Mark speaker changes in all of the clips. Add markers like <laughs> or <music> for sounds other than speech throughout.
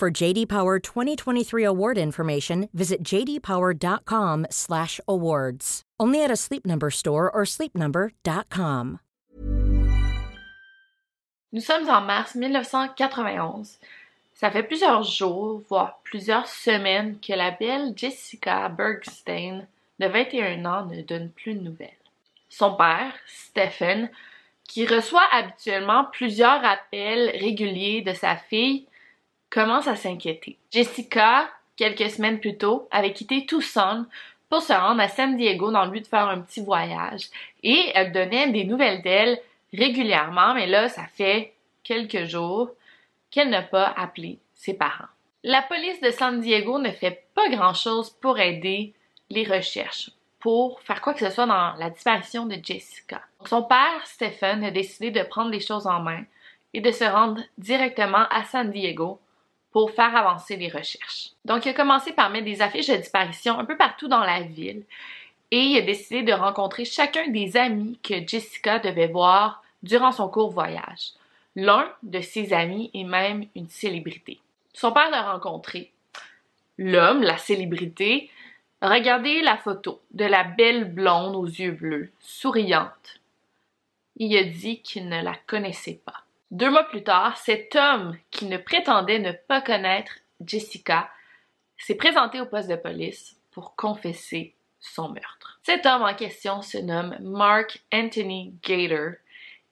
Speaker 1: For JD Power 2023 award information, visit jdpower.com/awards. Only at a Sleep Number store or sleepnumber.com.
Speaker 2: Nous sommes en mars 1991. Ça fait plusieurs jours, voire plusieurs semaines que la belle Jessica Bergstein, de 21 ans, ne donne plus de nouvelles. Son père, Stephen, qui reçoit habituellement plusieurs appels réguliers de sa fille, commence à s'inquiéter. Jessica, quelques semaines plus tôt, avait quitté Tucson pour se rendre à San Diego dans le but de faire un petit voyage. Et elle donnait des nouvelles d'elle régulièrement, mais là, ça fait quelques jours qu'elle n'a pas appelé ses parents. La police de San Diego ne fait pas grand-chose pour aider les recherches, pour faire quoi que ce soit dans la disparition de Jessica. Son père, Stephen, a décidé de prendre les choses en main et de se rendre directement à San Diego pour faire avancer les recherches. Donc, il a commencé par mettre des affiches de disparition un peu partout dans la ville et il a décidé de rencontrer chacun des amis que Jessica devait voir durant son court voyage. L'un de ses amis est même une célébrité. Son père l'a rencontré. L'homme, la célébrité, a regardé la photo de la belle blonde aux yeux bleus, souriante. Il a dit qu'il ne la connaissait pas. Deux mois plus tard, cet homme qui ne prétendait ne pas connaître Jessica s'est présenté au poste de police pour confesser son meurtre. Cet homme en question se nomme Mark Anthony Gator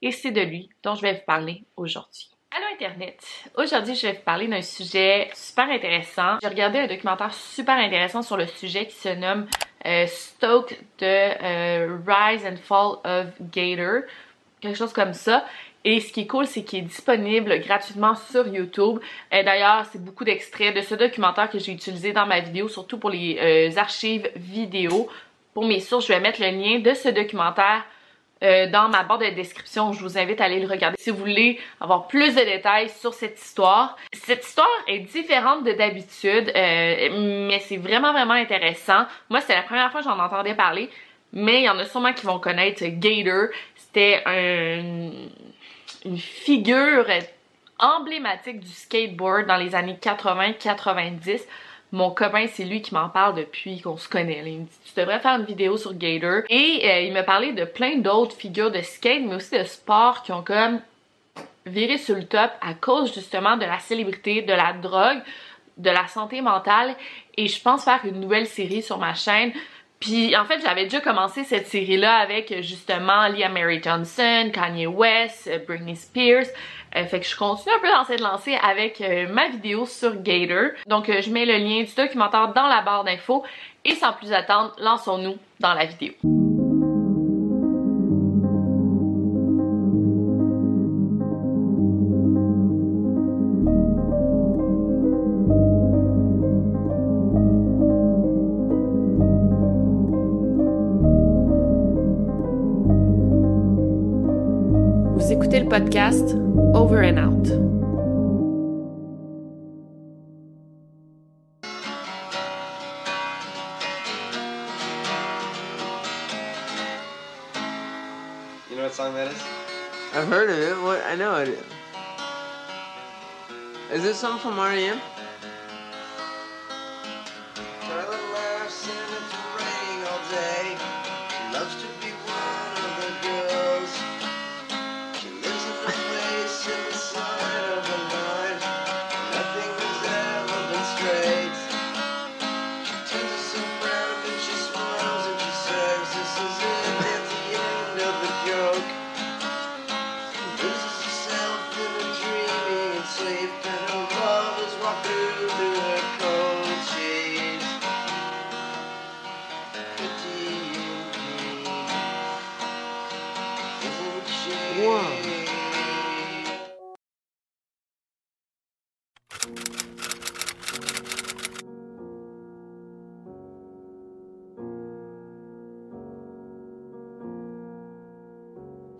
Speaker 2: et c'est de lui dont je vais vous parler aujourd'hui. Allô Internet! Aujourd'hui, je vais vous parler d'un sujet super intéressant. J'ai regardé un documentaire super intéressant sur le sujet qui se nomme euh, Stoke de euh, Rise and Fall of Gator, quelque chose comme ça. Et ce qui est cool, c'est qu'il est disponible gratuitement sur YouTube. Et D'ailleurs, c'est beaucoup d'extraits de ce documentaire que j'ai utilisé dans ma vidéo, surtout pour les euh, archives vidéo. Pour mes sources, je vais mettre le lien de ce documentaire euh, dans ma barre de description. Je vous invite à aller le regarder si vous voulez avoir plus de détails sur cette histoire. Cette histoire est différente de d'habitude, euh, mais c'est vraiment vraiment intéressant. Moi, c'est la première fois que j'en entendais parler, mais il y en a sûrement qui vont connaître Gator. C'était une figure emblématique du skateboard dans les années 80-90. Mon copain, c'est lui qui m'en parle depuis qu'on se connaît. Il me dit Tu devrais faire une vidéo sur Gator. Et euh, il me parlait de plein d'autres figures de skate, mais aussi de sport qui ont comme viré sur le top à cause justement de la célébrité, de la drogue, de la santé mentale. Et je pense faire une nouvelle série sur ma chaîne. Puis en fait, j'avais déjà commencé cette série-là avec justement Leah Mary Johnson, Kanye West, Britney Spears. Euh, fait que je continue un peu dans cette lancée avec euh, ma vidéo sur Gator. Donc euh, je mets le lien du documentaire dans la barre d'infos et sans plus attendre, lançons-nous dans la vidéo. Podcast Over and Out.
Speaker 3: You know what song that is?
Speaker 4: I've heard of it. What I know it. Is Is this something from REM?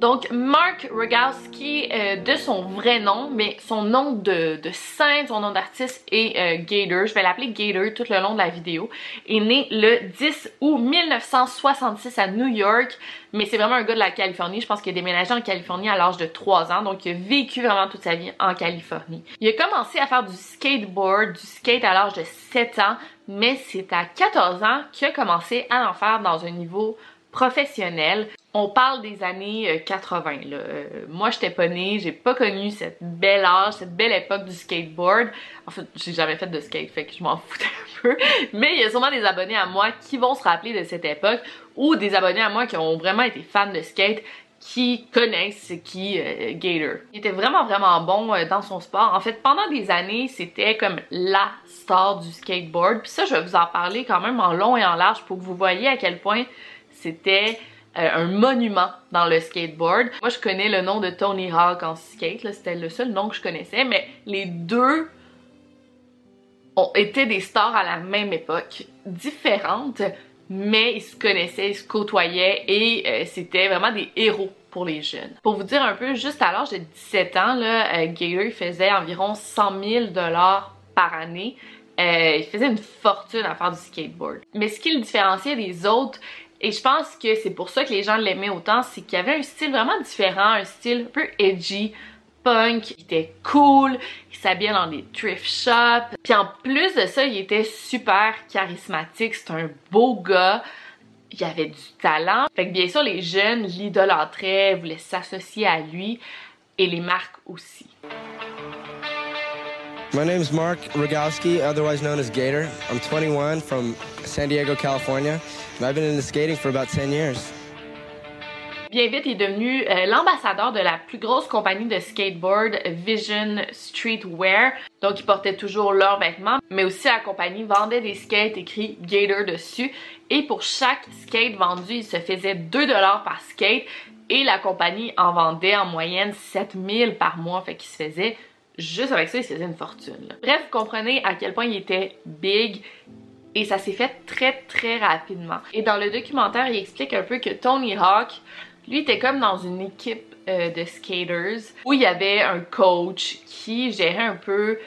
Speaker 2: Donc, Mark Rogowski, euh, de son vrai nom, mais son nom de, scène, son nom d'artiste est euh, Gator, je vais l'appeler Gator tout le long de la vidéo, est né le 10 août 1966 à New York, mais c'est vraiment un gars de la Californie, je pense qu'il a déménagé en Californie à l'âge de 3 ans, donc il a vécu vraiment toute sa vie en Californie. Il a commencé à faire du skateboard, du skate à l'âge de 7 ans, mais c'est à 14 ans qu'il a commencé à en faire dans un niveau professionnel. On parle des années 80. Là. Euh, moi, j'étais pas née, j'ai pas connu cette belle âge, cette belle époque du skateboard. En fait, j'ai jamais fait de skate, fait que je m'en <laughs> foutais un peu. Mais il y a sûrement des abonnés à moi qui vont se rappeler de cette époque ou des abonnés à moi qui ont vraiment été fans de skate qui connaissent qui euh, Gator. Il était vraiment vraiment bon euh, dans son sport. En fait, pendant des années, c'était comme la star du skateboard. Puis ça, je vais vous en parler quand même en long et en large pour que vous voyez à quel point c'était euh, un monument dans le skateboard. Moi, je connais le nom de Tony Hawk en skate, c'était le seul nom que je connaissais, mais les deux ont été des stars à la même époque, différentes, mais ils se connaissaient, ils se côtoyaient et euh, c'était vraiment des héros pour les jeunes. Pour vous dire un peu, juste à l'âge de 17 ans, là, euh, Gator faisait environ 100 000 dollars par année. il faisait une fortune à faire du skateboard. Mais ce qui le différenciait des autres, et je pense que c'est pour ça que les gens l'aimaient autant, c'est qu'il avait un style vraiment différent, un style un peu edgy, punk, il était cool, il s'habillait dans des thrift shops. Puis en plus de ça, il était super charismatique, c'est un beau gars. Il avait du talent. Fait que bien sûr, les jeunes l'idolâtraient, voulaient s'associer à lui et les marques aussi.
Speaker 5: My name is Mark Rogowski, otherwise known as Gator. I'm 21 from San Diego, California. I've been into skating for about 10 years.
Speaker 2: Bien vite, il est devenu euh, l'ambassadeur de la plus grosse compagnie de skateboard, Vision Streetwear. Donc, il portait toujours leurs vêtements, mais aussi la compagnie vendait des skates écrits Gator dessus. Et pour chaque skate vendu, il se faisait 2$ par skate. Et la compagnie en vendait en moyenne 7000 par mois, fait qu'il se faisait juste avec ça, il se faisait une fortune. Bref, vous comprenez à quel point il était big et ça s'est fait très très rapidement. Et dans le documentaire, il explique un peu que Tony Hawk, lui, était comme dans une équipe euh, de skaters où il y avait un coach qui gérait un peu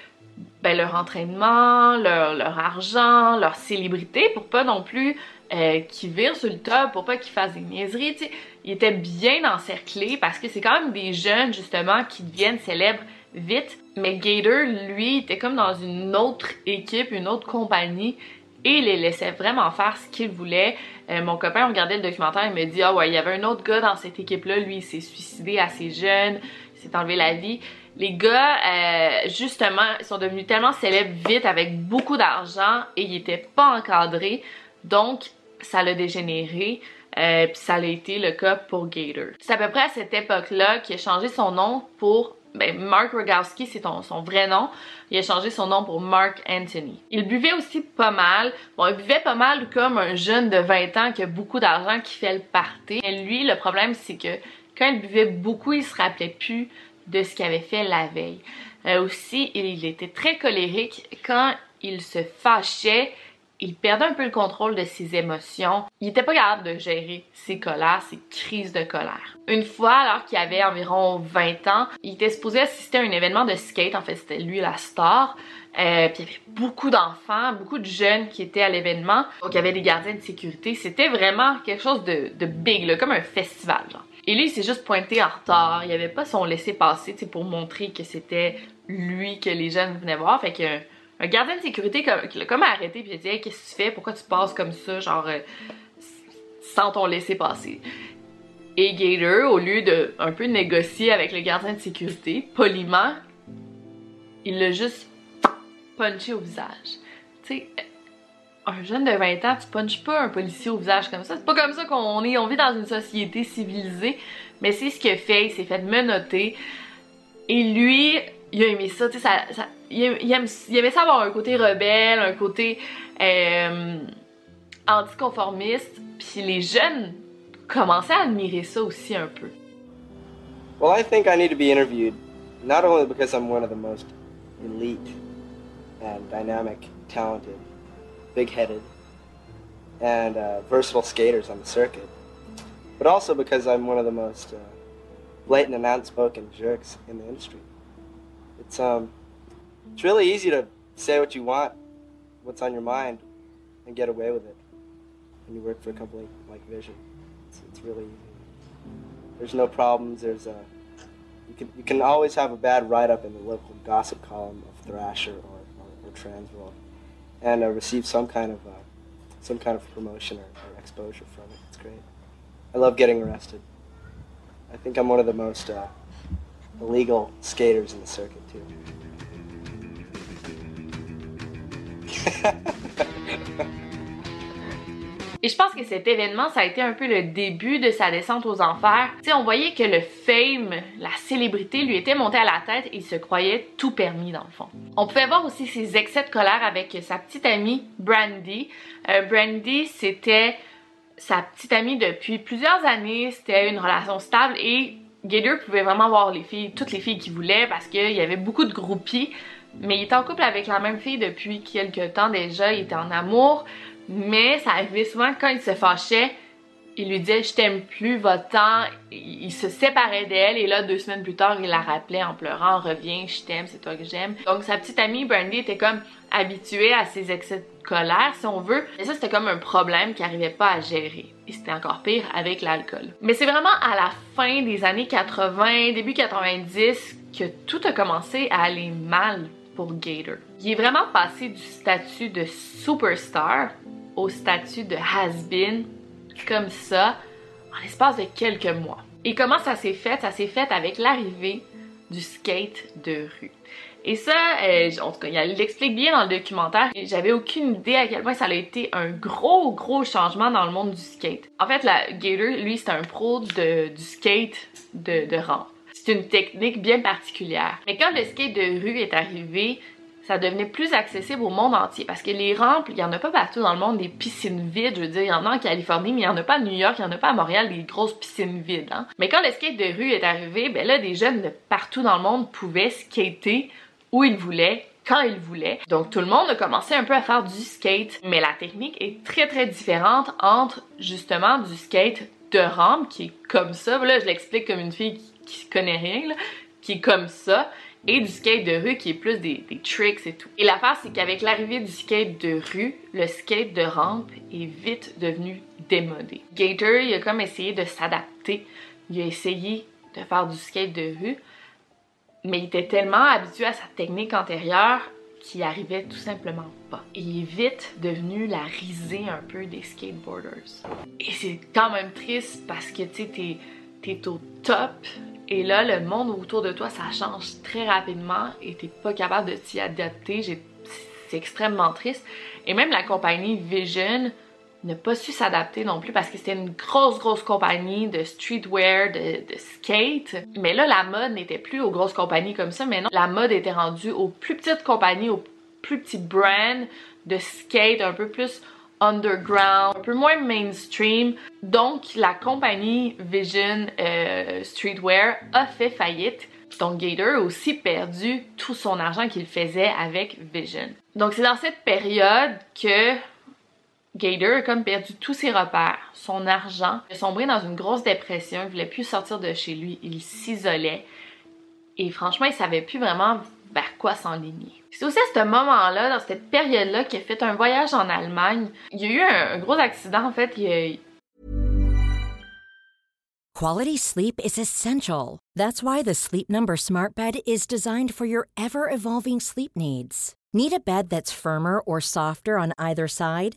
Speaker 2: ben, leur entraînement, leur, leur, argent, leur célébrité pour pas non plus euh, qu'ils virent sur le top, pour pas qu'ils fassent des niaiseries. T'sais. Il était bien encerclé parce que c'est quand même des jeunes justement qui deviennent célèbres vite. Mais Gator, lui, était comme dans une autre équipe, une autre compagnie et les laissait vraiment faire ce qu'il voulait. Euh, mon copain regardait le documentaire et me dit ah ouais il y avait un autre gars dans cette équipe là, lui il s'est suicidé assez jeune, il s'est enlevé la vie. Les gars euh, justement sont devenus tellement célèbres vite avec beaucoup d'argent et ils étaient pas encadrés donc ça l'a dégénéré. Euh, puis ça a été le cas pour Gator. C'est à peu près à cette époque-là qu'il a changé son nom pour ben, Mark Rogowski, c'est son vrai nom. Il a changé son nom pour Mark Anthony. Il buvait aussi pas mal. Bon, il buvait pas mal comme un jeune de 20 ans qui a beaucoup d'argent qui fait le party. Lui, le problème, c'est que quand il buvait beaucoup, il se rappelait plus de ce qu'il avait fait la veille. Euh, aussi, il était très colérique. Quand il se fâchait, il perdait un peu le contrôle de ses émotions. Il était pas capable de gérer ses colères, ses crises de colère. Une fois, alors qu'il avait environ 20 ans, il était supposé assister à un événement de skate. En fait, c'était lui la star. Euh, puis il y avait beaucoup d'enfants, beaucoup de jeunes qui étaient à l'événement. Donc il y avait des gardiens de sécurité. C'était vraiment quelque chose de, de big, comme un festival. Et lui, il s'est juste pointé en retard. Il avait pas son laisser-passer pour montrer que c'était lui que les jeunes venaient voir. Fait que un gardien de sécurité qui l'a comme arrêté puis il a dit hey, qu'est-ce que tu fais? Pourquoi tu passes comme ça? Genre euh, sans ton laisser passer et Gator au lieu de un peu négocier avec le gardien de sécurité poliment il l'a juste punché au visage tu sais un jeune de 20 ans, tu punches pas un policier au visage comme ça. C'est pas comme ça qu'on est. On vit dans une société civilisée. Mais c'est ce qu'il fait. Il s'est fait menotter. Et lui, il a aimé ça. Tu sais, ça, ça il, aimait ça avoir un côté rebelle, un côté euh, anticonformiste, puis les jeunes commençaient à admirer ça aussi un peu.
Speaker 5: Well, I think I need to be interviewed, not only because I'm one of the most elite and dynamic, talented, big-headed, and uh, versatile skaters on the circuit, but also because I'm one of the most uh, blatant and outspoken jerks in the industry. It's um, it's really easy to say what you want, what's on your mind, and get away with it when you work for a company like Vision. It's, it's really easy. There's no problems. There's a you can you can always have a bad write up in the local gossip column of Thrasher or, or, or Transworld, and uh, receive some kind of uh, some kind of promotion or, or exposure from it. It's great. I love getting arrested. I think I'm one of the most uh, illegal skaters in the circuit too.
Speaker 2: Et je pense que cet événement, ça a été un peu le début de sa descente aux enfers. Tu sais, on voyait que le fame, la célébrité lui était montée à la tête et il se croyait tout permis dans le fond. On pouvait voir aussi ses excès de colère avec sa petite amie Brandy. Euh, Brandy, c'était sa petite amie depuis plusieurs années, c'était une relation stable et Gator pouvait vraiment voir les filles, toutes les filles qu'il voulait parce qu'il y avait beaucoup de groupies. Mais il était en couple avec la même fille depuis quelques temps déjà, il était en amour. Mais ça arrivait souvent quand il se fâchait, il lui disait je t'aime plus, temps. Il se séparait d'elle et là deux semaines plus tard il la rappelait en pleurant reviens, je t'aime, c'est toi que j'aime. Donc sa petite amie Brandy était comme habituée à ses excès de colère si on veut. Et ça c'était comme un problème qu'il n'arrivait pas à gérer. Et c'était encore pire avec l'alcool. Mais c'est vraiment à la fin des années 80, début 90 que tout a commencé à aller mal pour Gator. Il est vraiment passé du statut de superstar au statut de has-been comme ça en l'espace de quelques mois. Et comment ça s'est fait? Ça s'est fait avec l'arrivée du skate de rue. Et ça, euh, en tout cas, il l'explique bien dans le documentaire. J'avais aucune idée à quel point ça a été un gros, gros changement dans le monde du skate. En fait, la Gator, lui, c'est un pro de, du skate de, de rampe. C'est une technique bien particulière. Mais quand le skate de rue est arrivé, ça devenait plus accessible au monde entier parce que les rampes, il y en a pas partout dans le monde des piscines vides, je veux dire, il y en a en Californie, mais il y en a pas à New York, il y en a pas à Montréal des grosses piscines vides. Hein? Mais quand le skate de rue est arrivé, ben là des jeunes de partout dans le monde pouvaient skater où ils voulaient quand ils voulaient. Donc tout le monde a commencé un peu à faire du skate, mais la technique est très très différente entre justement du skate de rampe qui est comme ça. Là, je l'explique comme une fille qui, qui connaît rien, qui est comme ça et du skate de rue qui est plus des, tricks et tout. Et l'affaire, c'est qu'avec l'arrivée du skate de rue, le skate de rampe est vite devenu démodé. Gator, il a comme essayé de s'adapter. Il a essayé de faire du skate de rue, mais il était tellement habitué à sa technique antérieure qu'il arrivait tout simplement pas. Il est vite devenu la risée un peu des skateboarders. Et c'est quand même triste parce que tu sais, t'es au top et là, le monde autour de toi, ça change très rapidement et t'es pas capable de t'y adapter. C'est extrêmement triste. Et même la compagnie Vision n'a pas su s'adapter non plus parce que c'était une grosse, grosse compagnie de streetwear, de, skate. Mais là, la mode n'était plus aux grosses compagnies comme ça, mais non, la mode était rendue aux plus petites compagnies, aux plus petits brands de skate, un peu plus underground, un peu moins mainstream. Donc, la compagnie Vision euh, Streetwear a fait faillite. Donc, Gator a aussi perdu tout son argent qu'il faisait avec Vision. Donc, c'est dans cette période que Gator a comme perdu tous ses repères, son argent, il a sombré dans une grosse dépression, il voulait plus sortir de chez lui, il s'isolait. Et franchement, il savait plus vraiment vers quoi s'enligner. C'est aussi à ce moment-là, dans cette période-là, qu'il a fait un voyage en Allemagne. Il y a eu un, gros accident, en fait.
Speaker 1: Quality sleep is essential. That's why the Sleep Number Smart Bed is designed for your ever-evolving sleep needs. Need a bed that's firmer or softer on either side?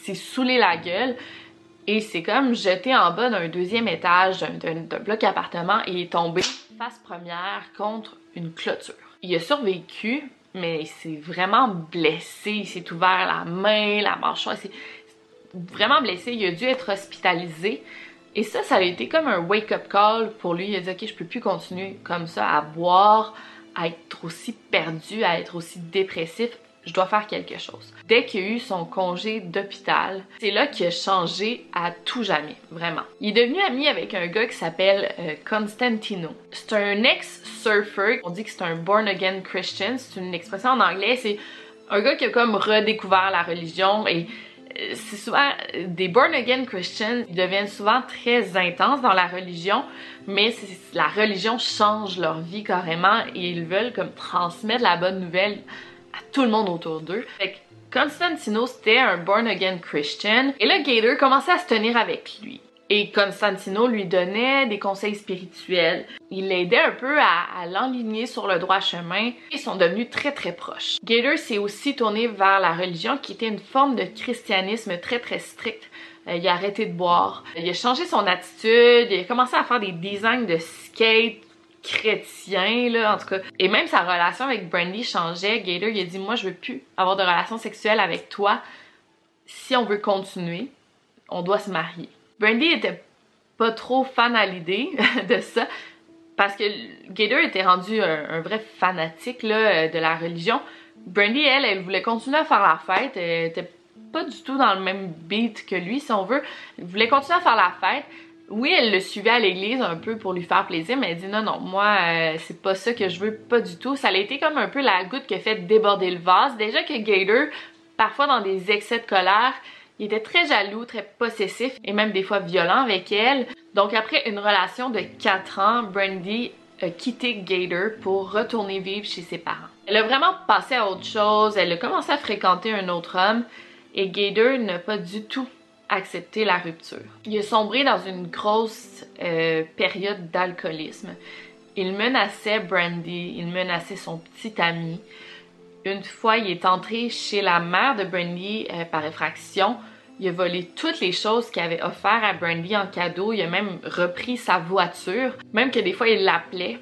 Speaker 2: C'est saoulé la gueule. Et c'est comme jeté en bas d'un deuxième étage d'un bloc appartement et est tombé face première contre une clôture. Il a survécu, mais il s'est vraiment blessé. Il s'est ouvert la main, la mâchoire. Il s'est vraiment blessé. Il a dû être hospitalisé. Et ça, ça a été comme un wake-up call pour lui. Il a dit, ok, je peux plus continuer comme ça à boire, à être aussi perdu, à être aussi dépressif. Je dois faire quelque chose. Dès qu'il a eu son congé d'hôpital, c'est là qu'il a changé à tout jamais, vraiment. Il est devenu ami avec un gars qui s'appelle euh, Constantino. C'est un ex-surfer. On dit que c'est un born-again Christian. C'est une expression en anglais. C'est un gars qui a comme redécouvert la religion et euh, c'est souvent des born again Christians, ils deviennent souvent très intenses dans la religion, mais la religion change leur vie carrément et ils veulent comme transmettre la bonne nouvelle à tout le monde autour d'eux. Fait que Constantino c'était un born again Christian et là Gator commençait à se tenir avec lui. Et Constantino lui donnait des conseils spirituels. Il l'aidait un peu à, l'enligner sur le droit chemin. Ils sont devenus très très proches. Gator s'est aussi tourné vers la religion qui était une forme de christianisme très très strict. Euh, il a arrêté de boire. Il a changé son attitude. Il a commencé à faire des designs de skate chrétiens, là, en tout cas. Et même sa relation avec Brandy changeait. Gator, il a dit, moi, je veux plus avoir de relation sexuelle avec toi. Si on veut continuer, on doit se marier. Brandy était pas trop fan à l'idée <laughs> de ça parce que Gator était rendu un, vrai fanatique là, de la religion. Brandy, elle, elle voulait continuer à faire la fête. Elle était pas du tout dans le même beat que lui, si on veut. Elle voulait continuer à faire la fête. Oui, elle le suivait à l'église un peu pour lui faire plaisir, mais elle dit non, non, moi, euh, c'est pas ça que je veux, pas du tout. Ça a été comme un peu la goutte qui a fait déborder le vase. Déjà que Gator, parfois dans des excès de colère, il était très jaloux, très possessif et même des fois violent avec elle. Donc après une relation de 4 ans, Brandy a quitté Gator pour retourner vivre chez ses parents. Elle a vraiment passé à autre chose, elle a commencé à fréquenter un autre homme et Gator n'a pas du tout accepté la rupture. Il a sombré dans une grosse euh, période d'alcoolisme. Il menaçait Brandy, il menaçait son petit ami. Une fois, il est entré chez la mère de Brandy euh, par effraction il a volé toutes les choses qu'il avait offert à Brandy en cadeau. Il a même repris sa voiture. Même que des fois, il l'appelait.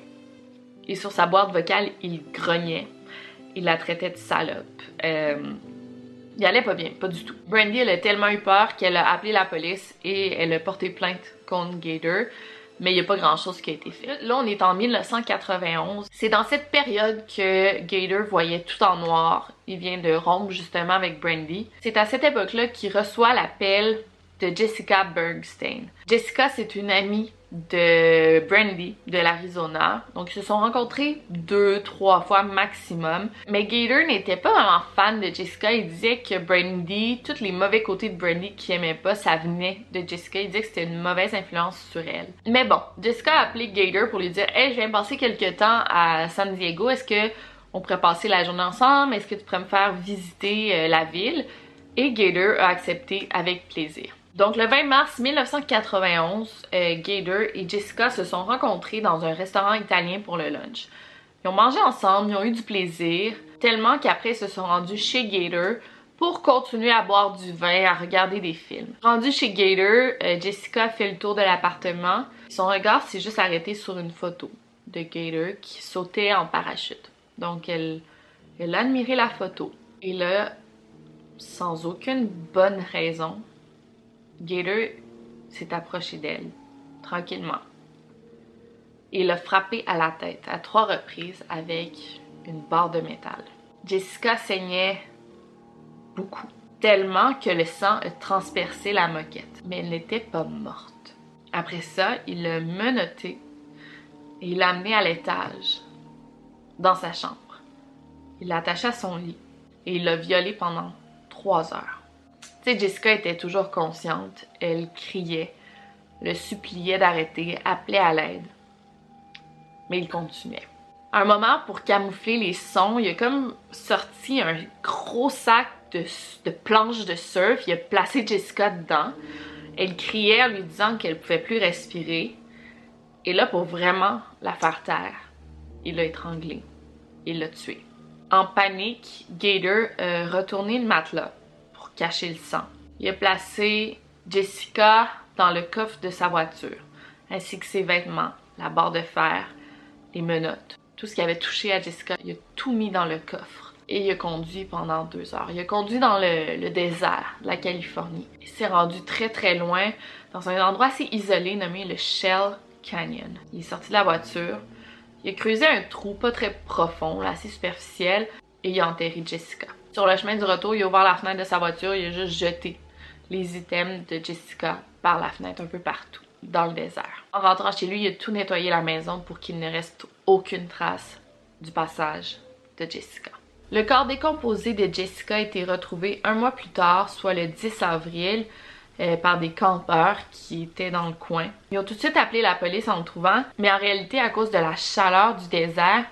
Speaker 2: Et sur sa boîte vocale, il grognait. Il la traitait de salope. Euh, il allait pas bien, pas du tout. Brandy, elle a tellement eu peur qu'elle a appelé la police et elle a porté plainte contre Gator mais il n'y a pas grand-chose qui a été fait. Là, on est en 1991. C'est dans cette période que Gator voyait tout en noir. Il vient de rompre justement avec Brandy. C'est à cette époque-là qu'il reçoit l'appel de Jessica Bergstein. Jessica, c'est une amie de Brandy de l'Arizona. Donc, ils se sont rencontrés deux, trois fois maximum. Mais Gator n'était pas vraiment fan de Jessica. Il disait que Brandy, tous les mauvais côtés de Brandy qu'il aimait pas, ça venait de Jessica. Il disait que c'était une mauvaise influence sur elle. Mais bon, Jessica a appelé Gator pour lui dire Hey, je viens passer quelques temps à San Diego. Est-ce que on pourrait passer la journée ensemble? Est-ce que tu pourrais me faire visiter euh, la ville? Et Gator a accepté avec plaisir. Donc le 20 mars 1991, euh, Gator et Jessica se sont rencontrés dans un restaurant italien pour le lunch. Ils ont mangé ensemble, ils ont eu du plaisir, tellement qu'après ils se sont rendus chez Gator pour continuer à boire du vin, à regarder des films. Rendu chez Gator, euh, Jessica fait le tour de l'appartement. Son regard s'est juste arrêté sur une photo de Gator qui sautait en parachute. Donc elle, elle a admiré la photo. Et là, sans aucune bonne raison, Gator s'est approché d'elle, tranquillement. Et l'a frappé à la tête à trois reprises avec une barre de métal. Jessica saignait beaucoup, tellement que le sang a transpercé la moquette, mais elle n'était pas morte. Après ça, il l'a menotté et l'a amenée à l'étage, dans sa chambre. Il l'a attachée à son lit et il l'a violée pendant trois heures. Tu sais, Jessica était toujours consciente. Elle criait, le suppliait d'arrêter, appelait à l'aide. Mais il continuait. Un moment, pour camoufler les sons, il a comme sorti un gros sac de, planches de surf. Il a placé Jessica dedans. Elle criait en lui disant qu'elle pouvait plus respirer. Et là, pour vraiment la faire taire, il l'a étranglée. Il l'a tuée. En panique, Gator a retourné le matelas cacher le sang. Il a placé Jessica dans le coffre de sa voiture, ainsi que ses vêtements, la barre de fer, les menottes. Tout ce qui avait touché à Jessica, il a tout mis dans le coffre. et il a conduit pendant deux heures. Il a conduit dans le, désert de la Californie. Il s'est rendu très très loin dans un endroit assez isolé nommé le Shell Canyon. Il est sorti de la voiture, il a creusé un trou pas très profond, assez superficiel, et il a enterré Jessica. Sur le chemin du retour, il a ouvert la fenêtre de sa voiture, il a juste jeté les items de Jessica par la fenêtre un peu partout dans le désert. En rentrant chez lui, il a tout nettoyé la maison pour qu'il ne reste aucune trace du passage de Jessica. Le corps décomposé de Jessica a été retrouvé un mois plus tard, soit le 10 avril, euh, par des campeurs qui étaient dans le coin. Ils ont tout de suite appelé la police en le trouvant, mais en réalité, à cause de la chaleur du désert,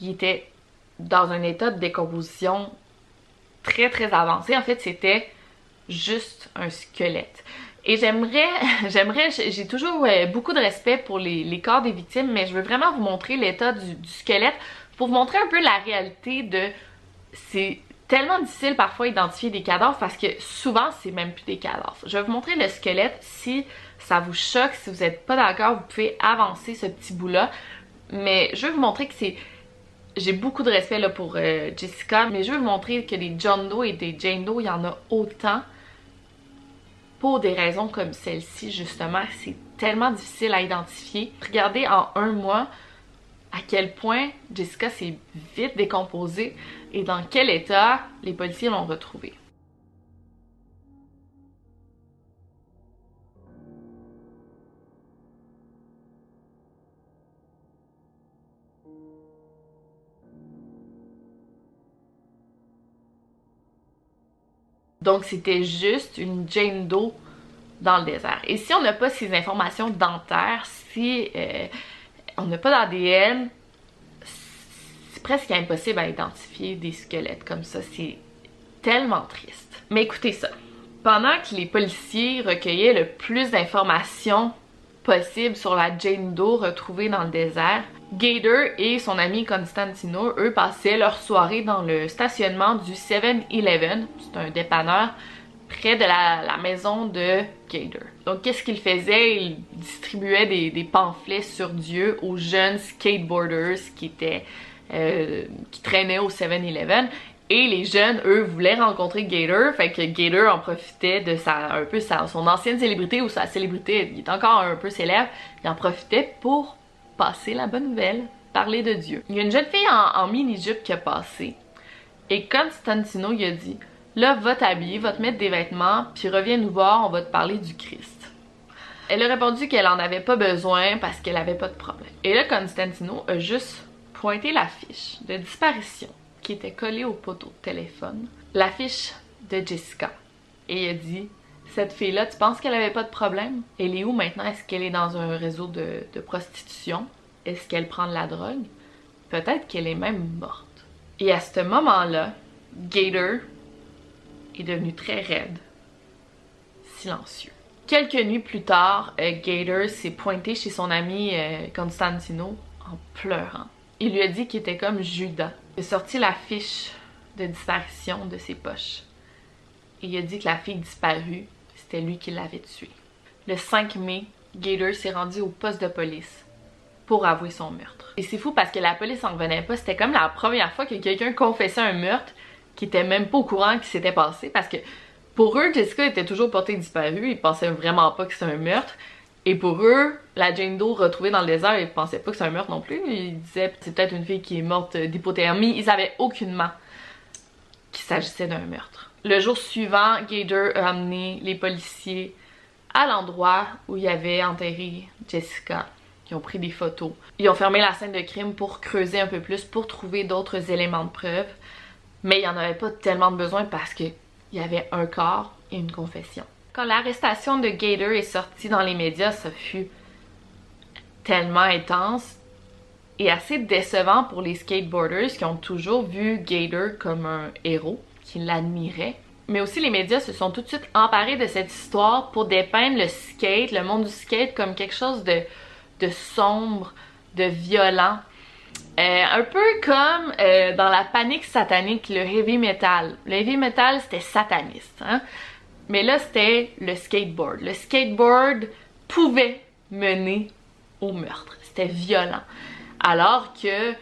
Speaker 2: il était dans un état de décomposition très très avancé. En fait, c'était juste un squelette. Et j'aimerais, <laughs> j'aimerais, j'ai toujours euh, beaucoup de respect pour les, corps des victimes, mais je veux vraiment vous montrer l'état du, squelette pour vous montrer un peu la réalité de c'est tellement difficile parfois identifier des cadavres parce que souvent c'est même plus des cadavres. Je vais vous montrer le squelette. Si ça vous choque, si vous n'êtes pas d'accord, vous pouvez avancer ce petit bout-là. Mais je vais vous montrer que c'est j'ai beaucoup de respect pour euh, Jessica, mais je veux vous montrer que des John Doe et des Jane Doe, il y en a autant pour des raisons comme celle-ci, justement. C'est tellement difficile à identifier. Regardez en un mois à quel point Jessica s'est vite décomposée et dans quel état les policiers l'ont retrouvée. Donc c'était juste une Jane Doe dans le désert. Et si on n'a pas ces informations dentaires, si euh, on n'a pas d'ADN, c'est presque impossible à identifier des squelettes comme ça. C'est tellement triste. Mais écoutez ça. Pendant que les policiers recueillaient le plus d'informations possibles sur la Jane Doe retrouvée dans le désert, Gator et son ami Constantino, eux, passaient leur soirée dans le stationnement du 7-Eleven, c'est un dépanneur, près de la, maison de Gator. Donc, qu'est-ce qu'il faisait? Il distribuait des, pamphlets sur Dieu aux jeunes skateboarders qui étaient, euh, qui traînaient au 7-Eleven. Et les jeunes, eux, voulaient rencontrer Gator, fait que Gator en profitait de sa, un peu sa, son ancienne célébrité ou sa célébrité, il est encore un peu célèbre, il en profitait pour passer la bonne nouvelle, parler de Dieu. Il y a une jeune fille en, mini-jupe qui a passé. Et Constantino il a dit Là, va t'habiller, va te mettre des vêtements, puis reviens nous voir, on va te parler du Christ. Elle a répondu qu'elle en avait pas besoin parce qu'elle avait pas de problème. Et là, Constantino a juste pointé l'affiche de disparition qui était collée au poteau de téléphone, l'affiche de Jessica. Et il a dit cette fille-là, tu penses qu'elle avait pas de problème? Elle est où maintenant? Est-ce qu'elle est dans un réseau de, prostitution? Est-ce qu'elle prend de la drogue? Peut-être qu'elle est même morte. Et à ce moment-là, Gator est devenu très raide, silencieux. Quelques nuits plus tard, euh, Gator s'est pointé chez son ami euh, Constantino en pleurant. Il lui a dit qu'il était comme Judas. Il a sorti la fiche de disparition de ses poches. Il a dit que la fille disparue c'était lui qui l'avait tué. Le 5 mai, Gator s'est rendu au poste de police pour avouer son meurtre. Et c'est fou parce que la police en revenait pas. C'était comme la première fois que quelqu'un confessait un meurtre qui était même pas au courant qui s'était passé parce que pour eux, Jessica était toujours portée disparue. Ils pensaient vraiment pas que c'était un meurtre. Et pour eux, la Jane Doe retrouvée dans le désert, ils pensaient pas que c'était un meurtre non plus. Ils disaient c'est peut-être une fille qui est morte d'hypothermie. Ils avaient aucunement qu'il s'agissait d'un meurtre. Le jour suivant, Gator a amené les policiers à l'endroit où il avait enterré Jessica. Ils ont pris des photos. Ils ont fermé la scène de crime pour creuser un peu plus, pour trouver d'autres éléments de preuve. Mais il n'y en avait pas tellement besoin parce qu'il y avait un corps et une confession. Quand l'arrestation de Gator est sortie dans les médias, ça fut tellement intense et assez décevant pour les skateboarders qui ont toujours vu Gator comme un héros qui l'admiraient. Mais aussi les médias se sont tout de suite emparés de cette histoire pour dépeindre le skate, le monde du skate comme quelque chose de, de sombre, de violent. Euh, un peu comme euh, dans la panique satanique, le heavy metal. Le heavy metal, c'était sataniste. Hein? Mais là, c'était le skateboard. Le skateboard pouvait mener au meurtre. C'était violent. Alors que,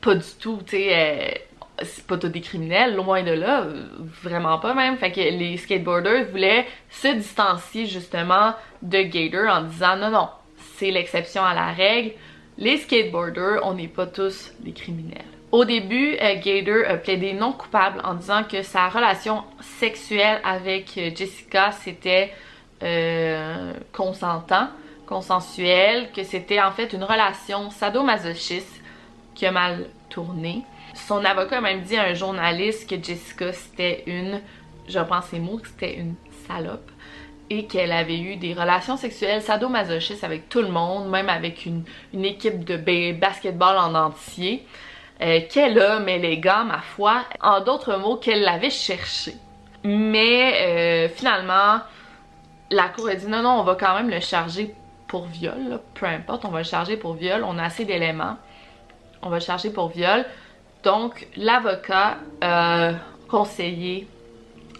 Speaker 2: pas du tout, tu sais... C'est pas tous des criminels, loin de là, vraiment pas même. Fait que les skateboarders voulaient se distancier justement de Gator en disant non, non, c'est l'exception à la règle. Les skateboarders, on n'est pas tous des criminels. Au début, euh, Gator a plaidé non coupable en disant que sa relation sexuelle avec euh, Jessica c'était euh, consentant, consensuel, que c'était en fait une relation sadomasochiste qui a mal tourné. Son avocat a même dit à un journaliste que Jessica c'était une, je reprends ces mots, c'était une salope et qu'elle avait eu des relations sexuelles sadomasochistes avec tout le monde, même avec une, équipe de ba- basketball en entier. Mais les gars, ma foi, en d'autres mots, qu'elle l'avait cherché. Mais euh, finalement, la cour a dit non, non, on va quand même le charger pour viol, peu importe, on va le charger pour viol, on a assez d'éléments, on va le charger pour viol. Donc, l'avocat a conseillé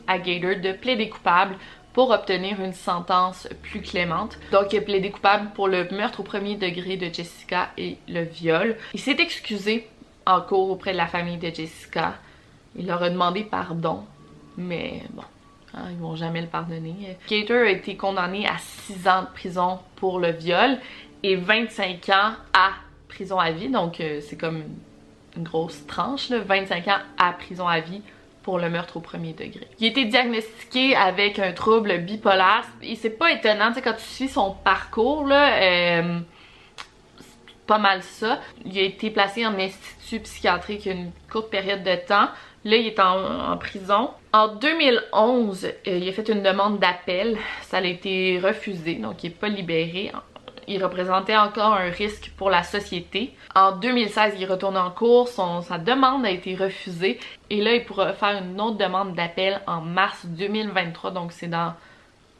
Speaker 2: à Gator de plaider coupable pour obtenir une sentence plus clémente. Donc, il a plaidé coupable pour le meurtre au premier degré de Jessica et le viol. Il s'est excusé en cours auprès de la famille de Jessica. Il leur a demandé pardon, mais bon, hein, ils vont jamais le pardonner. Gator a été condamné à 6 ans de prison pour le viol et 25 ans à prison à vie, donc euh, c'est comme une, grosse tranche, là, 25 ans à prison à vie pour le meurtre au premier degré. Il a été diagnostiqué avec un trouble bipolaire et c'est pas étonnant, tu sais, quand tu suis son parcours, là, euh, c'est pas mal ça. Il a été placé en institut psychiatrique une courte période de temps. Là, il est en, en prison. En 2011, euh, il a fait une demande d'appel. Ça a été refusé, donc il n'est pas libéré. Il représentait encore un risque pour la société. En 2016, il est retourné en cours, son- sa demande a été refusée et là, il pourra faire une autre demande d'appel en mars 2023, donc c'est dans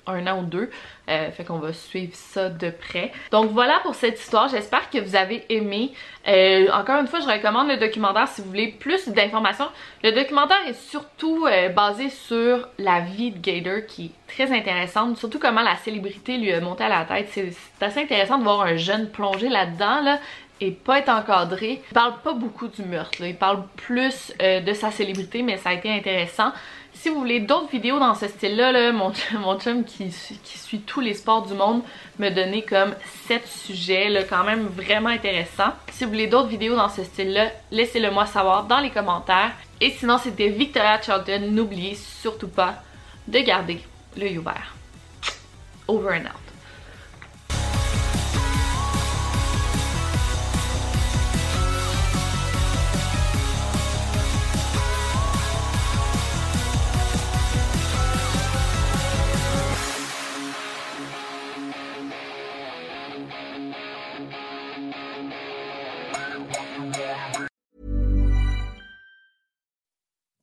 Speaker 2: un an ou deux. Euh, fait qu'on va suivre ça de près. Donc voilà pour cette histoire. J'espère que vous avez aimé. Euh, encore une fois, je recommande le documentaire si vous voulez plus d'informations. Le documentaire est surtout euh, basé sur la vie de Gator qui est très intéressante. Surtout comment la célébrité lui a monté à la tête. C'est assez intéressant de voir un jeune plonger là-dedans. Là et pas être encadré. Il parle pas beaucoup du meurtre, il parle plus de sa célébrité, mais ça a été intéressant. Si vous voulez d'autres vidéos dans ce style-là, là, mon, chum- mon chum qui suit tous les sports du monde me donnait comme 7 sujets, là, quand même vraiment intéressants. Si vous voulez d'autres vidéos dans ce style-là, laissez-le moi savoir dans les commentaires. Et sinon, c'était Victoria Charlton. N'oubliez surtout pas de garder l'œil ouvert. Over and out.